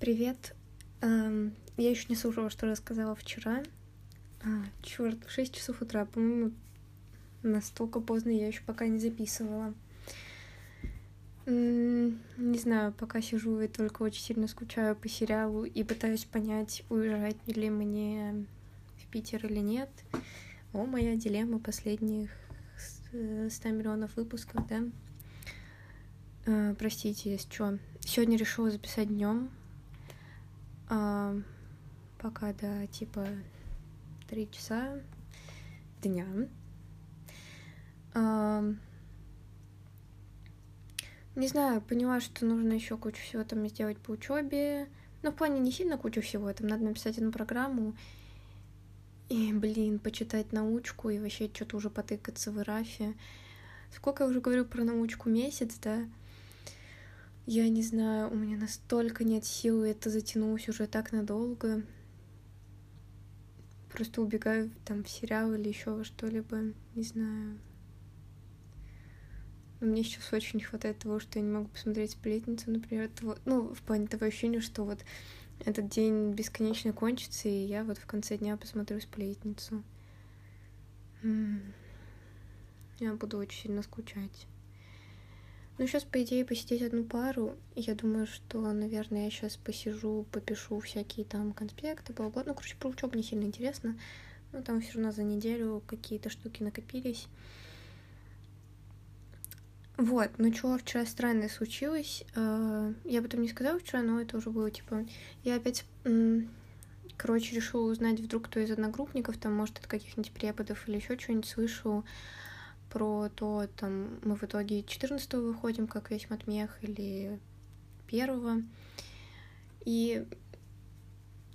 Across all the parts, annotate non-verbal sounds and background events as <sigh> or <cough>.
Привет. Эм, я еще не слушала, что рассказала вчера. А, черт, 6 часов утра, по-моему, настолько поздно я еще пока не записывала. Не знаю, пока сижу и только очень сильно скучаю по сериалу и пытаюсь понять, уезжать ли мне в Питер или нет. О, моя дилемма последних 100 миллионов выпусков, да? Э, простите, если что. Сегодня решила записать днем, а, пока до типа три часа дня. А, не знаю, поняла, что нужно еще кучу всего там сделать по учебе. Но в плане не сильно кучу всего, там надо написать одну программу. И, блин, почитать научку и вообще что-то уже потыкаться в Ирафе. Сколько я уже говорю про научку? Месяц, да? Я не знаю, у меня настолько нет сил, и это затянулось уже так надолго. Просто убегаю там в сериал или еще во что-либо, не знаю. Но мне сейчас очень не хватает того, что я не могу посмотреть сплетницу, например, того, ну, в плане того ощущения, что вот этот день бесконечно кончится, и я вот в конце дня посмотрю сплетницу. Я буду очень сильно скучать. Ну, сейчас, по идее, посидеть одну пару. Я думаю, что, наверное, я сейчас посижу, попишу всякие там конспекты, бла бла Ну, короче, про учебу не сильно интересно. Ну, там все равно за неделю какие-то штуки накопились. Вот, ну что вчера странное случилось. Э, я потом не сказала вчера, но это уже было типа. Я опять, короче, решила узнать вдруг кто из одногруппников, там, может, от каких-нибудь преподов или еще что-нибудь слышал про то, там, мы в итоге 14 выходим, как весь матмех, или первого. И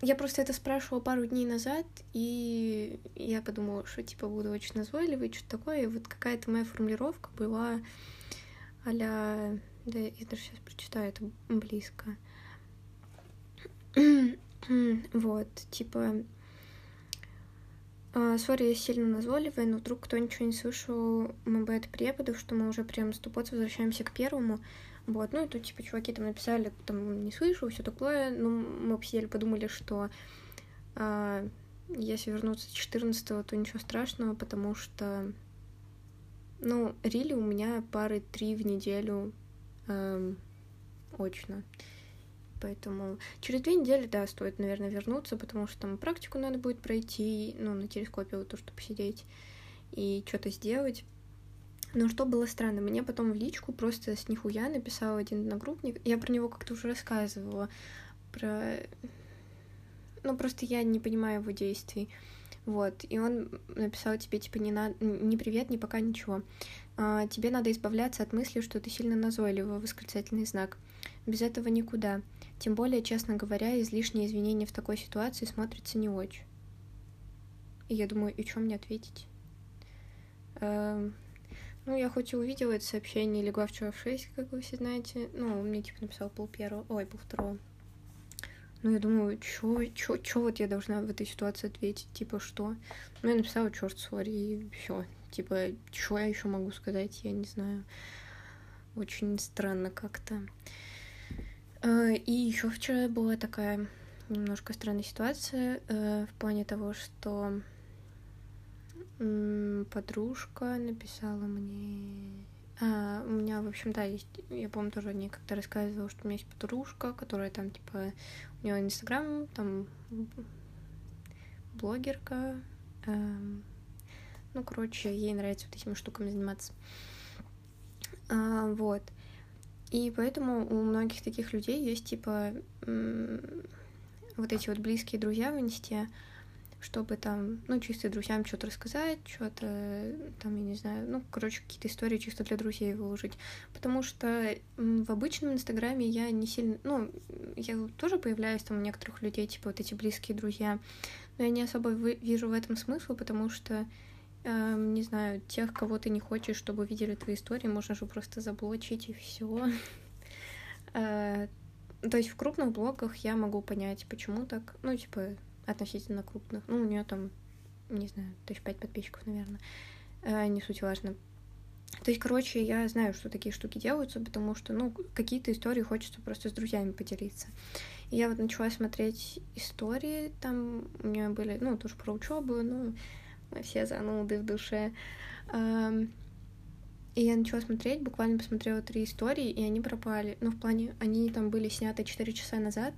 я просто это спрашивала пару дней назад, и я подумала, что, типа, буду очень назойливой, что-то такое. И вот какая-то моя формулировка была а Да, я даже сейчас прочитаю, это близко. <clears throat> вот, типа, сори, я сильно назойливая, но вдруг кто ничего не слышал МБ преподов, что мы уже прям стопот возвращаемся к первому. Вот, ну и тут, типа, чуваки там написали, там, не слышу, все такое. Ну, мы посидели, подумали, что а, если вернуться 14 то ничего страшного, потому что, ну, рили у меня пары три в неделю эм, очно. Поэтому через две недели, да, стоит, наверное, вернуться, потому что там практику надо будет пройти, ну, на телескопе вот то, что посидеть и что-то сделать. Но что было странно, мне потом в личку просто с нихуя написал один одногруппник. Я про него как-то уже рассказывала. Про... Ну, просто я не понимаю его действий. Вот, и он написал тебе, типа, не, на... не привет, не пока, ничего. А, тебе надо избавляться от мысли, что ты сильно назойлива, восклицательный знак. Без этого никуда. Тем более, честно говоря, излишние извинения в такой ситуации смотрятся не очень. И я думаю, и что мне ответить? Эм, ну, я хоть и увидела это сообщение, легла вчера в 6, как вы все знаете. Ну, он мне, типа, написал пол первого, ой, пол второго. Ну, я думаю, чё, чё, чё вот я должна в этой ситуации ответить? Типа, что? Ну, я написала, черт, сори, и все. Типа, что я еще могу сказать, я не знаю. Очень странно как-то. Э, и еще вчера была такая немножко странная ситуация э, в плане того, что подружка написала мне... А, у меня, в общем, да, есть... Я, помню, тоже не как-то рассказывала, что у меня есть подружка, которая там, типа, у нее инстаграм, там, блогерка. Эм, ну, короче, ей нравится вот этими штуками заниматься. А, вот. И поэтому у многих таких людей есть, типа, вот эти вот близкие друзья в инсте, чтобы там, ну, чисто друзьям что-то рассказать, что-то там, я не знаю, ну, короче, какие-то истории чисто для друзей выложить. Потому что в обычном Инстаграме я не сильно, ну, я тоже появляюсь там у некоторых людей, типа вот эти близкие друзья, но я не особо вижу в этом смысла, потому что не знаю, тех, кого ты не хочешь, чтобы видели твои истории, можно же просто заблочить и все. <laughs> Э, то есть в крупных блогах я могу понять, почему так. Ну, типа, относительно крупных. Ну, у нее там, не знаю, тысяч пять подписчиков, наверное. Э, не суть важно. То есть, короче, я знаю, что такие штуки делаются, потому что, ну, какие-то истории хочется просто с друзьями поделиться. И я вот начала смотреть истории, там у меня были, ну, тоже про учебу, ну, мы все зануды в душе. И я начала смотреть, буквально посмотрела три истории, и они пропали. Ну, в плане, они там были сняты 4 часа назад,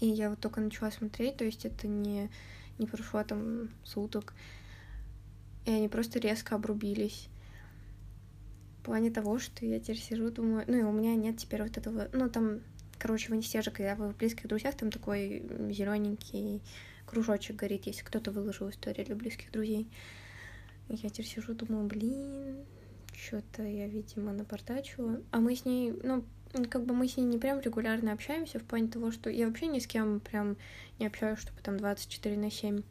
и я вот только начала смотреть, то есть это не, не прошло там суток. И они просто резко обрубились. В плане того, что я теперь сижу, думаю, ну и у меня нет теперь вот этого, ну там, короче, в инсте когда вы в близких друзьях, там такой зелененький кружочек горит, если кто-то выложил историю для близких друзей. Я теперь сижу, думаю, блин, что-то я, видимо, напортачила. А мы с ней, ну, как бы мы с ней не прям регулярно общаемся в плане того, что я вообще ни с кем прям не общаюсь, чтобы там 24 на 7.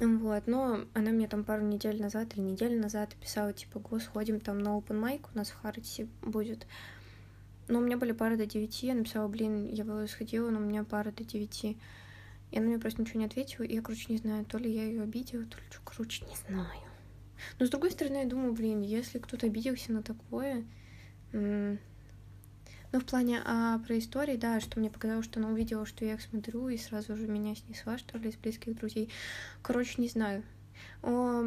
Вот, но она мне там пару недель назад или неделю назад писала, типа, го, сходим там на open mic, у нас в Хартисе будет. Но у меня были пары до 9, я написала, блин, я бы сходила, но у меня пара до 9. И она мне просто ничего не ответила, и я, короче, не знаю, то ли я ее обидела, то ли что, короче, не знаю. Но с другой стороны, я думаю, блин, если кто-то обиделся на такое... Ну, в плане а, про истории, да, что мне показалось, что она увидела, что я их смотрю, и сразу же меня снесла, что ли, из близких друзей. Короче, не знаю. О,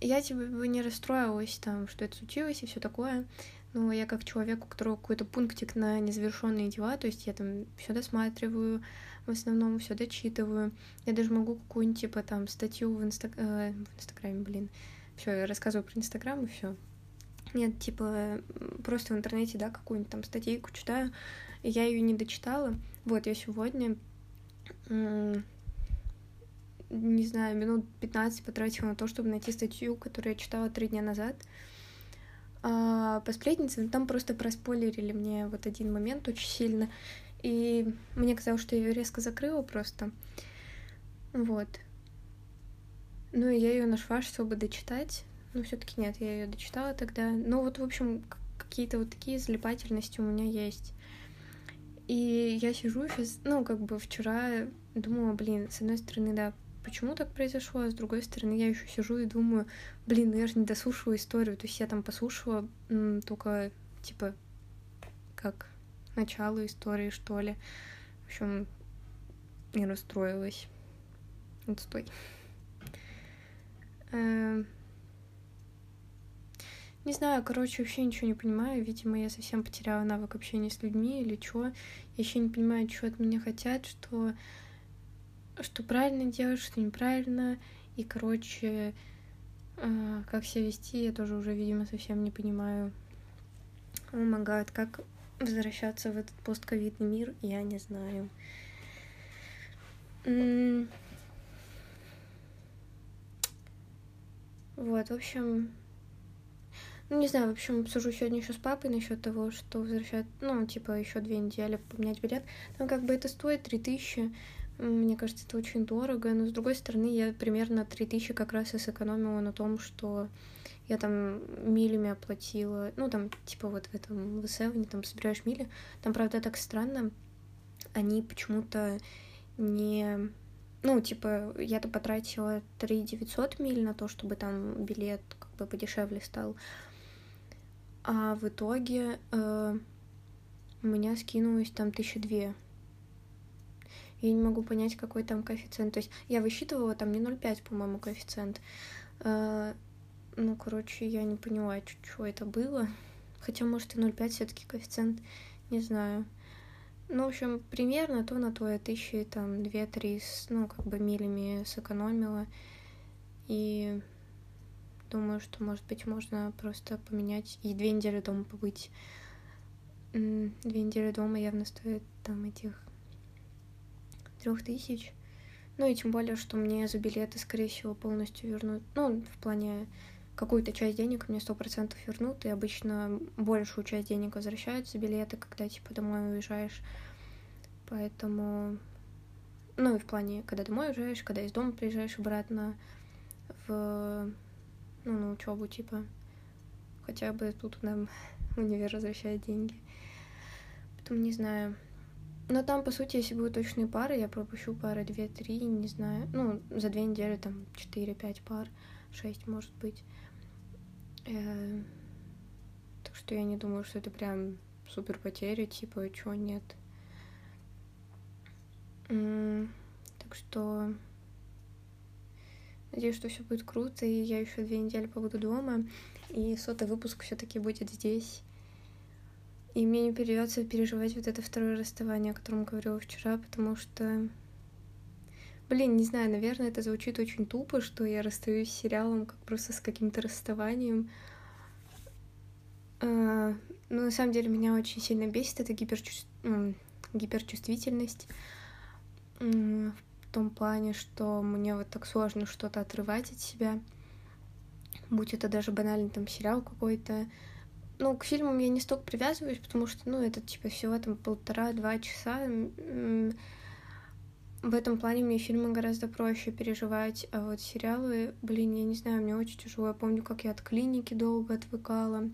я типа не расстроилась там, что это случилось и все такое. Но я как человек, у которого какой-то пунктик на незавершенные дела, то есть я там все досматриваю, в основном все дочитываю. Я даже могу какую-нибудь типа там статью в, инста... э, в Инстаграме, блин, все, я рассказываю про Инстаграм и все. Нет, типа, просто в интернете, да, какую-нибудь там статейку читаю, и я ее не дочитала. Вот, я сегодня, не знаю, минут 15 потратила на то, чтобы найти статью, которую я читала три дня назад. А по сплетницам там просто проспойлерили мне вот один момент очень сильно, и мне казалось, что я ее резко закрыла просто. Вот. Ну, и я ее нашла, чтобы дочитать. Но все-таки нет, я ее дочитала тогда. Ну, вот, в общем, какие-то вот такие залипательности у меня есть. И я сижу сейчас, ну, как бы вчера думала, блин, с одной стороны, да, почему так произошло, а с другой стороны, я еще сижу и думаю, блин, ну я же не дослушала историю, то есть я там послушала м, только, типа, как начало истории, что ли. В общем, не расстроилась. Отстой. Эм, не знаю, короче, вообще ничего не понимаю. Видимо, я совсем потеряла навык общения с людьми или что. Я еще не понимаю, что от меня хотят, что, что правильно делать, что неправильно. И, короче, э, как себя вести, я тоже уже, видимо, совсем не понимаю. Oh как возвращаться в этот постковидный мир, я не знаю. Вот, в общем, ну, не знаю, в общем, обсужу сегодня еще с папой насчет того, что возвращать, ну, типа, еще две недели поменять билет. Там как бы это стоит 3000, мне кажется, это очень дорого, но с другой стороны, я примерно 3000 как раз и сэкономила на том, что я там милями оплатила, ну, там, типа, вот в этом в Севне, там, собираешь мили, там, правда, так странно, они почему-то не ну, типа, я-то потратила 3 900 миль на то, чтобы там билет как бы подешевле стал. А в итоге э, у меня скинулось там тысяча две. Я не могу понять, какой там коэффициент. То есть я высчитывала там не 0,5, по-моему, коэффициент. Э, ну, короче, я не поняла, что это было. Хотя, может, и 0,5 все таки коэффициент. Не знаю. Ну, в общем, примерно то на то я тысячи, там, две-три, ну, как бы милями сэкономила. И думаю, что, может быть, можно просто поменять и две недели дома побыть. Две недели дома явно стоит там этих трех тысяч. Ну и тем более, что мне за билеты, скорее всего, полностью вернут. Ну, в плане какую-то часть денег мне сто процентов вернут, и обычно большую часть денег возвращают за билеты, когда, типа, домой уезжаешь. Поэтому... Ну, и в плане, когда домой уезжаешь, когда из дома приезжаешь обратно в... Ну, на учебу, типа. Хотя бы тут нам <laughs> универ возвращает деньги. Потом не знаю. Но там, по сути, если будут точные пары, я пропущу пары 2-3, не знаю. Ну, за две недели там 4-5 пар, 6, может быть. Э, так что я не думаю, что это прям супер потеря, типа, чего нет. Так что надеюсь, что все будет круто, и я еще две недели побуду дома, и сотый выпуск все-таки будет здесь. И мне не придется переживать вот это второе расставание, о котором говорила вчера, потому что Блин, не знаю, наверное, это звучит очень тупо, что я расстаюсь с сериалом как просто с каким-то расставанием. А, но на самом деле меня очень сильно бесит эта гиперчу... гиперчувствительность в том плане, что мне вот так сложно что-то отрывать от себя. Будь это даже банальный там сериал какой-то. Ну, к фильмам я не столько привязываюсь, потому что, ну, это типа всего там полтора-два часа в этом плане мне фильмы гораздо проще переживать, а вот сериалы, блин, я не знаю, мне очень тяжело. Я помню, как я от клиники долго отвыкала.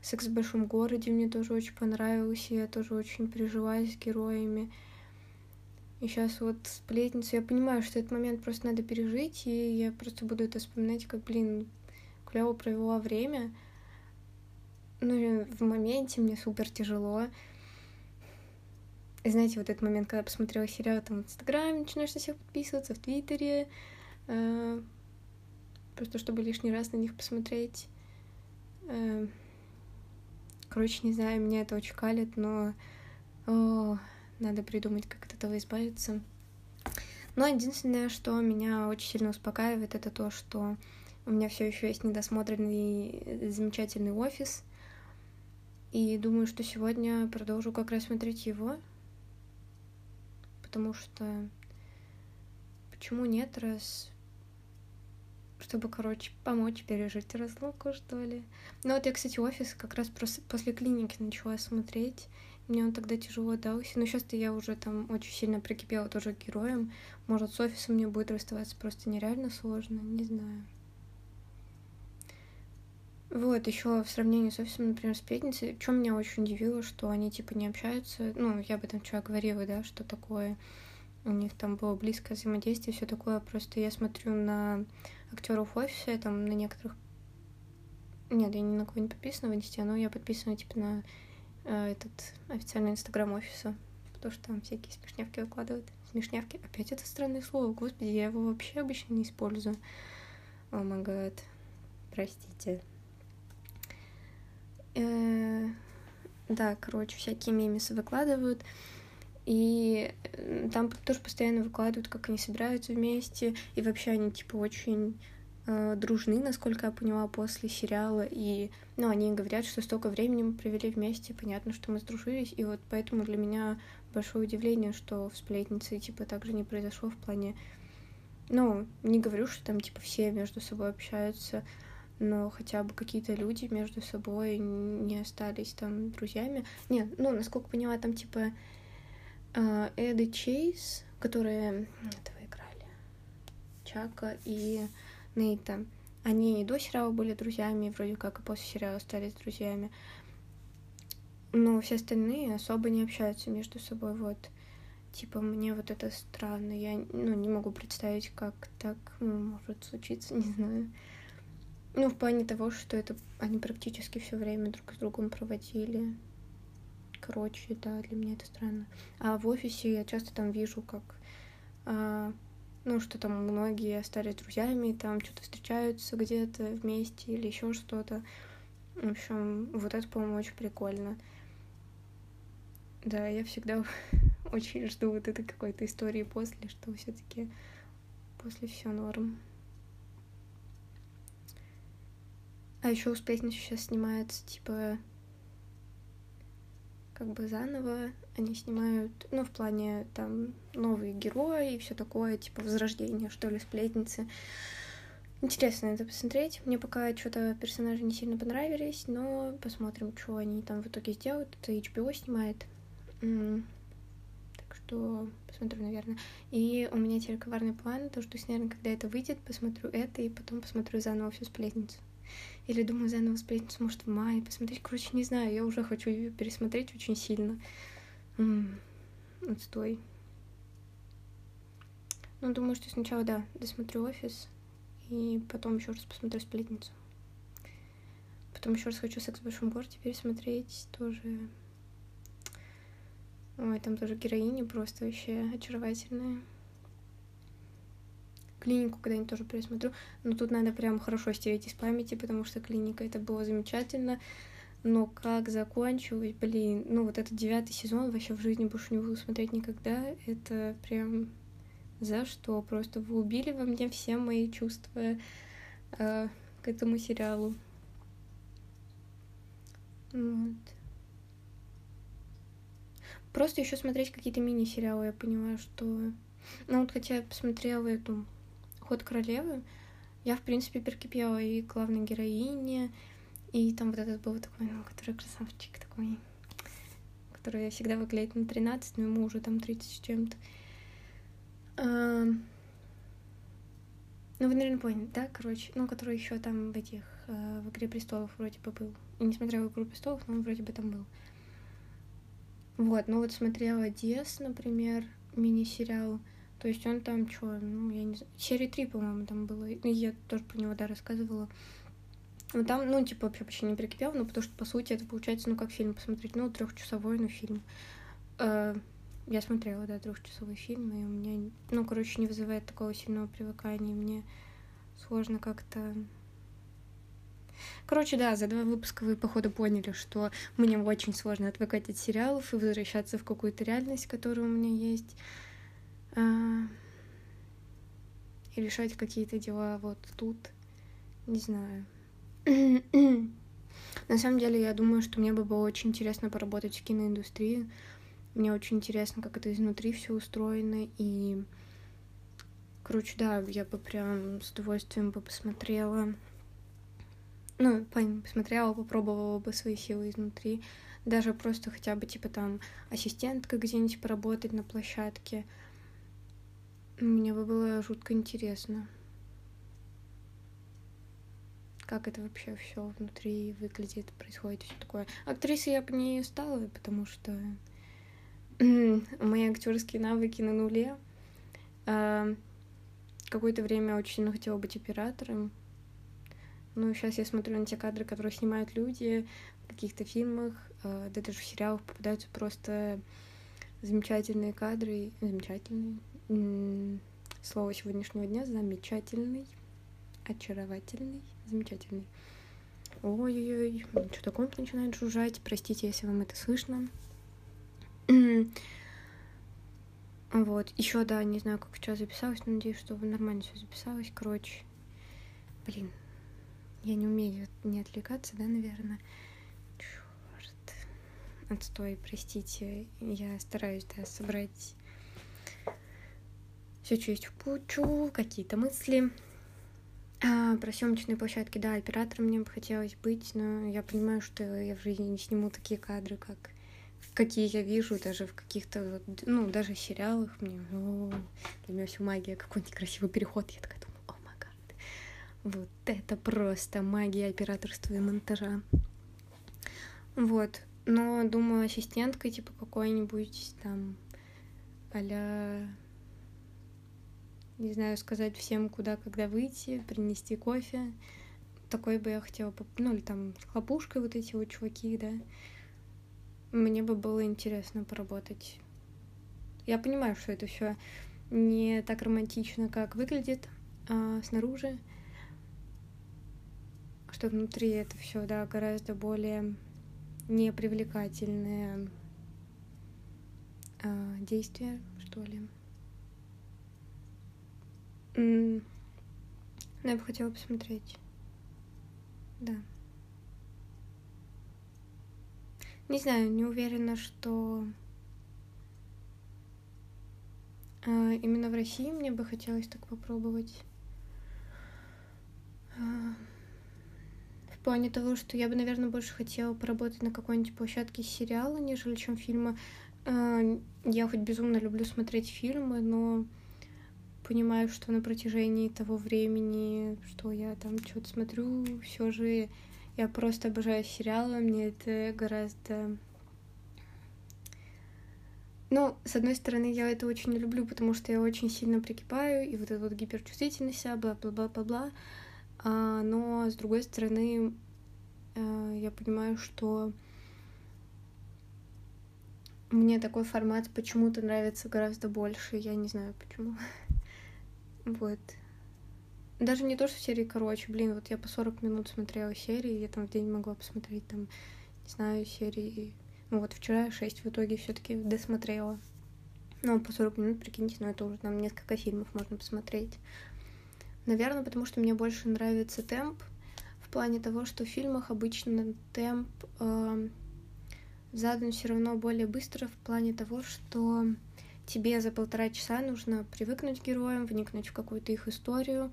«Секс в большом городе» мне тоже очень понравился, я тоже очень переживаю с героями. И сейчас вот сплетницу, я понимаю, что этот момент просто надо пережить, и я просто буду это вспоминать, как, блин, клево провела время. Ну, в моменте мне супер тяжело знаете, вот этот момент, когда посмотрела сериал там в Инстаграме, начинаешь на всех подписываться, в Твиттере, э, просто чтобы лишний раз на них посмотреть. Э, короче, не знаю, меня это очень калит, но о, надо придумать, как от этого избавиться. Но единственное, что меня очень сильно успокаивает, это то, что у меня все еще есть недосмотренный замечательный офис. И думаю, что сегодня продолжу как раз смотреть его потому что почему нет, раз чтобы, короче, помочь пережить разлуку, что ли. Ну вот я, кстати, офис как раз после клиники начала смотреть. Мне он тогда тяжело дался. Но сейчас-то я уже там очень сильно прикипела тоже к героям. Может, с офисом мне будет расставаться просто нереально сложно, не знаю. Вот, еще в сравнении с офисом, например, сплетницы, что меня очень удивило, что они типа не общаются. Ну, я об этом вчера говорила, да, что такое у них там было близкое взаимодействие, все такое. Просто я смотрю на актеров офиса, там на некоторых. Нет, я ни на кого не подписана в инсте, но я подписана типа на э, этот официальный инстаграм офиса, потому что там всякие смешнявки выкладывают. Смешнявки. Опять это странное слово, господи, я его вообще обычно не использую. О гад. Простите. Э, да, короче, всякие мемесы выкладывают. И там тоже постоянно выкладывают, как они собираются вместе. И вообще они, типа, очень э, дружны, насколько я поняла, после сериала. И, ну, они говорят, что столько времени мы провели вместе, понятно, что мы сдружились. И вот поэтому для меня большое удивление, что в «Сплетнице», типа, так же не произошло в плане... Ну, не говорю, что там, типа, все между собой общаются, но хотя бы какие-то люди между собой не остались там друзьями. Нет, ну, насколько поняла, там типа э, Эд Чейз, которые этого играли, Чака и Нейта, они и до сериала были друзьями, вроде как и после сериала стали друзьями. Но все остальные особо не общаются между собой, вот. Типа, мне вот это странно. Я ну, не могу представить, как так может случиться, <laughs> не знаю. Ну, в плане того, что это они практически все время друг с другом проводили. Короче, да, для меня это странно. А в офисе я часто там вижу, как а, ну, что там многие остались друзьями, там что-то встречаются где-то вместе или еще что-то. В общем, вот это, по-моему, очень прикольно. Да, я всегда <laughs> очень жду вот этой какой-то истории после, что все-таки после все норм. А еще у Сплетницы сейчас снимается, типа, как бы заново. Они снимают, ну, в плане, там, новые герои и все такое, типа, возрождение, что ли, Сплетницы. Интересно это посмотреть. Мне пока что-то персонажи не сильно понравились, но посмотрим, что они там в итоге сделают. Это HBO снимает. Так что посмотрю, наверное. И у меня теперь план, то, что, наверное, когда это выйдет, посмотрю это и потом посмотрю заново всю сплетницу. Или думаю заново сплетницу, может, в мае посмотреть. Короче, не знаю, я уже хочу ее пересмотреть очень сильно. М-м, отстой. Ну, думаю, что сначала, да, досмотрю офис, и потом еще раз посмотрю сплетницу. Потом еще раз хочу «Секс в большом городе» пересмотреть тоже. Ой, там тоже героини просто вообще очаровательные. Клинику когда-нибудь тоже пересмотрю. Но тут надо прям хорошо стереть из памяти, потому что клиника это было замечательно. Но как закончилось, блин, ну вот этот девятый сезон вообще в жизни больше не буду смотреть никогда. Это прям за что? Просто вы убили во мне все мои чувства э, к этому сериалу. Вот. Просто еще смотреть какие-то мини-сериалы, я поняла, что... Ну вот хотя я посмотрела эту «Ход королевы», я, в принципе, перекипела и главной героине, и там вот этот был такой, ну, который красавчик такой, который всегда выглядит на 13, но ему уже там 30 с чем-то. А... Ну, вы, наверное, поняли, да, короче, ну, который еще там в этих, э, в «Игре престолов» вроде бы был. И несмотря на «Игру престолов», но он вроде бы там был. Вот, ну вот смотрела «Дес», например, мини-сериал. То есть он там что, ну, я не знаю, серии 3, по-моему, там было. Ну, я тоже про него, да, рассказывала. Ну, там, ну, типа, вообще почти не перекипел, но потому что, по сути, это получается, ну, как фильм посмотреть. Ну, трехчасовой, ну, фильм. Э, я смотрела, да, трехчасовой фильм, и у меня, ну, короче, не вызывает такого сильного привыкания. Мне сложно как-то... Короче, да, за два выпуска вы, походу, поняли, что мне очень сложно отвыкать от сериалов и возвращаться в какую-то реальность, которая у меня есть. А... И решать какие-то дела вот тут. Не знаю. <clears throat> На самом деле, я думаю, что мне бы было очень интересно поработать в киноиндустрии. Мне очень интересно, как это изнутри все устроено. И, короче, да, я бы прям с удовольствием бы посмотрела. Ну, посмотрела, попробовала бы свои силы изнутри. Даже просто хотя бы, типа, там, ассистентка где-нибудь поработать на площадке. Мне бы было жутко интересно как это вообще все внутри выглядит, происходит, все такое. Актрисой я бы не стала, потому что <clears throat> мои актерские навыки на нуле. А, какое-то время очень сильно хотела быть оператором. Но сейчас я смотрю на те кадры, которые снимают люди в каких-то фильмах, а, да даже в сериалах попадаются просто замечательные кадры. Замечательные. Слово сегодняшнего дня замечательный, очаровательный замечательный. Ой-ой-ой, что-то комп начинает жужжать. Простите, если вам это слышно. вот, еще, да, не знаю, как сейчас записалось, но надеюсь, что нормально все записалось. Короче, блин, я не умею не отвлекаться, да, наверное. Черт. Отстой, простите. Я стараюсь, да, собрать все, есть в кучу, какие-то мысли. А, про съемочные площадки, да, оператором мне бы хотелось быть, но я понимаю, что я в жизни не сниму такие кадры, как какие я вижу даже в каких-то, ну, даже сериалах. Мне, о, для меня все магия, какой-нибудь красивый переход. Я такая думаю, о май гад. Вот это просто магия операторства и монтажа. Вот. Но, думаю, ассистенткой, типа, какой-нибудь там а не знаю, сказать всем, куда, когда выйти, принести кофе. Такой бы я хотела, ну, или там хлопушкой вот эти вот чуваки, да. Мне бы было интересно поработать. Я понимаю, что это все не так романтично, как выглядит а, снаружи, что внутри это все, да, гораздо более непривлекательное а, действие, что ли. Mm. Я бы хотела посмотреть. Да. Не знаю, не уверена, что а, именно в России мне бы хотелось так попробовать. А, в плане того, что я бы, наверное, больше хотела поработать на какой-нибудь площадке сериала, нежели чем фильма. А, я хоть безумно люблю смотреть фильмы, но понимаю, что на протяжении того времени, что я там что-то смотрю, все же я просто обожаю сериалы, мне это гораздо... Ну, с одной стороны, я это очень люблю, потому что я очень сильно прикипаю, и вот эта вот гиперчувствительность, бла-бла-бла-бла-бла. А, но, с другой стороны, э, я понимаю, что мне такой формат почему-то нравится гораздо больше, я не знаю почему. Вот. Даже не то, что серии короче, блин, вот я по 40 минут смотрела серии, я там в день могла посмотреть там, не знаю, серии. Ну вот вчера 6 в итоге все таки досмотрела. Ну, по 40 минут, прикиньте, ну это уже там несколько фильмов можно посмотреть. Наверное, потому что мне больше нравится темп, в плане того, что в фильмах обычно темп э, задан все равно более быстро, в плане того, что тебе за полтора часа нужно привыкнуть к героям, вникнуть в какую-то их историю,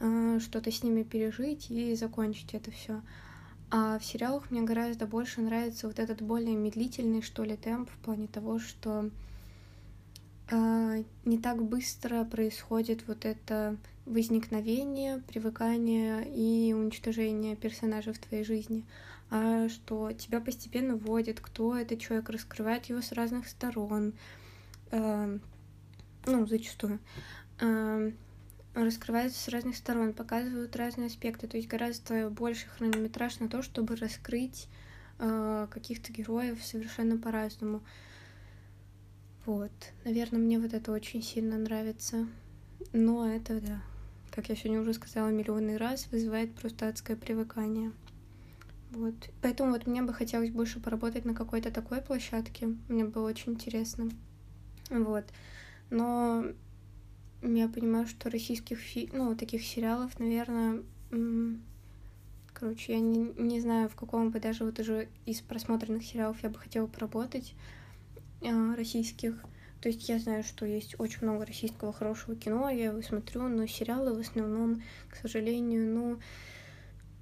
э, что-то с ними пережить и закончить это все. А в сериалах мне гораздо больше нравится вот этот более медлительный, что ли, темп в плане того, что э, не так быстро происходит вот это возникновение, привыкание и уничтожение персонажа в твоей жизни, а что тебя постепенно вводит, кто этот человек, раскрывает его с разных сторон, ну, зачастую, э, раскрывается с разных сторон, показывают разные аспекты, то есть гораздо больше хронометраж на то, чтобы раскрыть э, каких-то героев совершенно по-разному. Вот, наверное, мне вот это очень сильно нравится. Но это, да, как я сегодня уже сказала миллионный раз, вызывает просто адское привыкание. Вот. Поэтому вот мне бы хотелось больше поработать на какой-то такой площадке. Мне было очень интересно. Вот. Но я понимаю, что российских фи... ну, таких сериалов, наверное, короче, я не, не знаю, в каком бы даже вот уже из просмотренных сериалов я бы хотела поработать э, российских. То есть я знаю, что есть очень много российского хорошего кино, я его смотрю, но сериалы в основном, к сожалению, ну,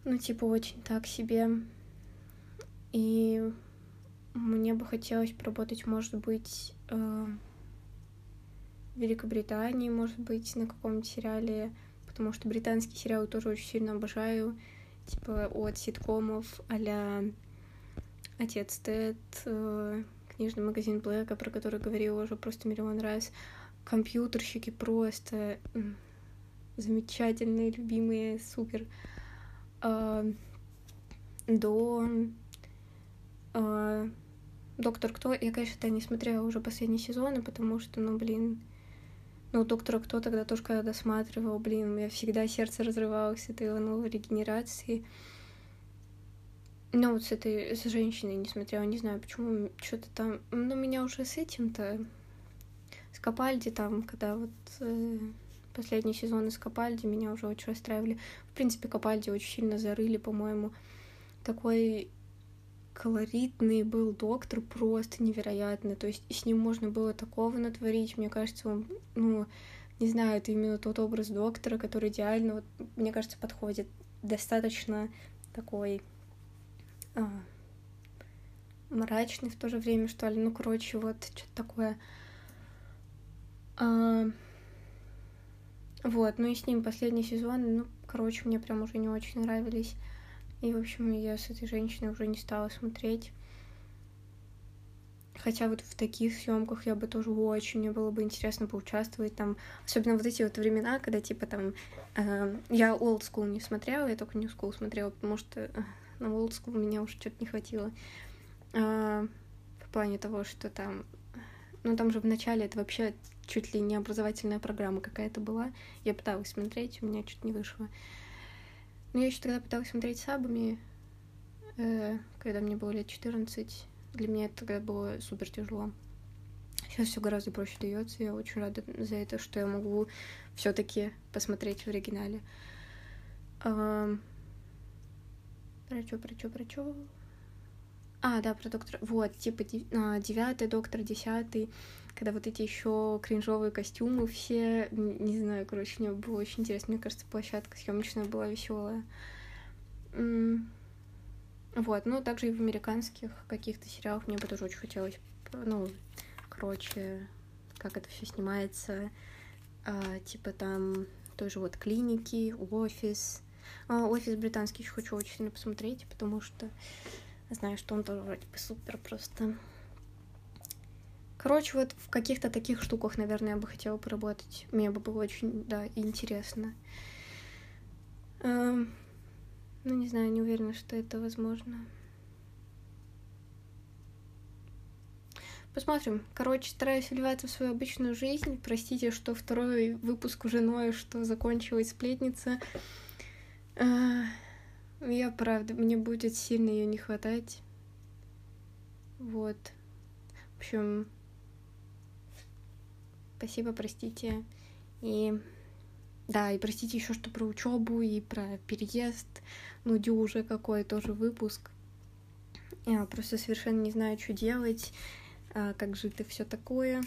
ну, типа, очень так себе. И мне бы хотелось поработать, может быть, э, Великобритании, может быть, на каком-нибудь сериале, потому что британские сериалы тоже очень сильно обожаю, типа от ситкомов а-ля Отец Тед, э, книжный магазин Блэка, про который говорила уже просто миллион раз. Компьютерщики просто замечательные, любимые, супер. А, до а, Доктор Кто. Я, конечно, это не смотрела уже последние сезоны, потому что, ну, блин, ну, Доктора Кто тогда тоже когда досматривал, блин, у меня всегда сердце разрывалось от его новой регенерации. Ну, вот с этой, с женщиной не смотрела, не знаю, почему, что-то там, ну, меня уже с этим-то, с Капальди там, когда вот э, последний сезон из Капальди меня уже очень расстраивали. В принципе, Капальди очень сильно зарыли, по-моему. Такой колоритный был доктор, просто невероятный. То есть с ним можно было такого натворить. Мне кажется, он, ну, не знаю, это именно тот образ доктора, который идеально, вот, мне кажется, подходит. Достаточно такой а, мрачный в то же время, что ли. Ну, короче, вот что-то такое. А, вот, ну и с ним последний сезон, ну, короче, мне прям уже не очень нравились. И, в общем, я с этой женщиной уже не стала смотреть. Хотя вот в таких съемках я бы тоже очень, мне было бы интересно поучаствовать там, особенно вот эти вот времена, когда типа там э, я old school не смотрела, я только new school смотрела, потому что э, на old school меня уже что-то не хватило. Э, в плане того, что там, ну там же в начале это вообще чуть ли не образовательная программа какая-то была. Я пыталась смотреть, у меня что-то не вышло. Но я еще тогда пыталась смотреть сабами, э, когда мне было лет 14. Для меня это тогда было супер тяжело. Сейчас все гораздо проще дается. Я очень рада за это, что я могу все-таки посмотреть в оригинале. А, про что, про что, про что? А, да, про доктора. Вот, типа а, девятый доктор, десятый когда вот эти еще кринжовые костюмы все, не знаю, короче, мне было очень интересно. Мне кажется, площадка съемочная была веселая. Вот, ну, также и в американских каких-то сериалах мне бы тоже очень хотелось, ну, короче, как это все снимается, а, типа там тоже вот клиники, офис. А, офис британский еще хочу очень сильно посмотреть, потому что знаю, что он тоже вроде бы супер просто. Короче, вот в каких-то таких штуках, наверное, я бы хотела поработать. Мне бы было очень, да, интересно. Эм, Ну, не знаю, не уверена, что это возможно. Посмотрим. Короче, стараюсь вливаться в свою обычную жизнь. Простите, что второй выпуск уже ною, что закончилась сплетница. А, я правда, мне будет сильно ее не хватать. Вот. В общем, спасибо, простите. И да, и простите еще, что про учебу и про переезд. Ну, уже какой тоже выпуск. Я просто совершенно не знаю, что делать, а, как жить и все такое.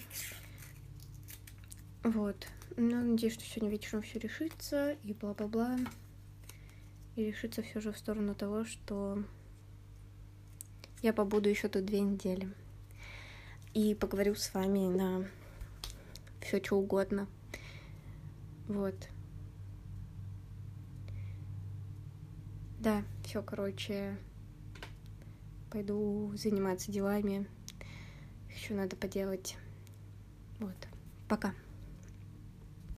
Вот. Но надеюсь, что сегодня вечером все решится и бла-бла-бла. И решится все же в сторону того, что я побуду еще тут две недели. И поговорю с вами на все что угодно. Вот. Да, все, короче, пойду заниматься делами. Еще надо поделать. Вот. Пока.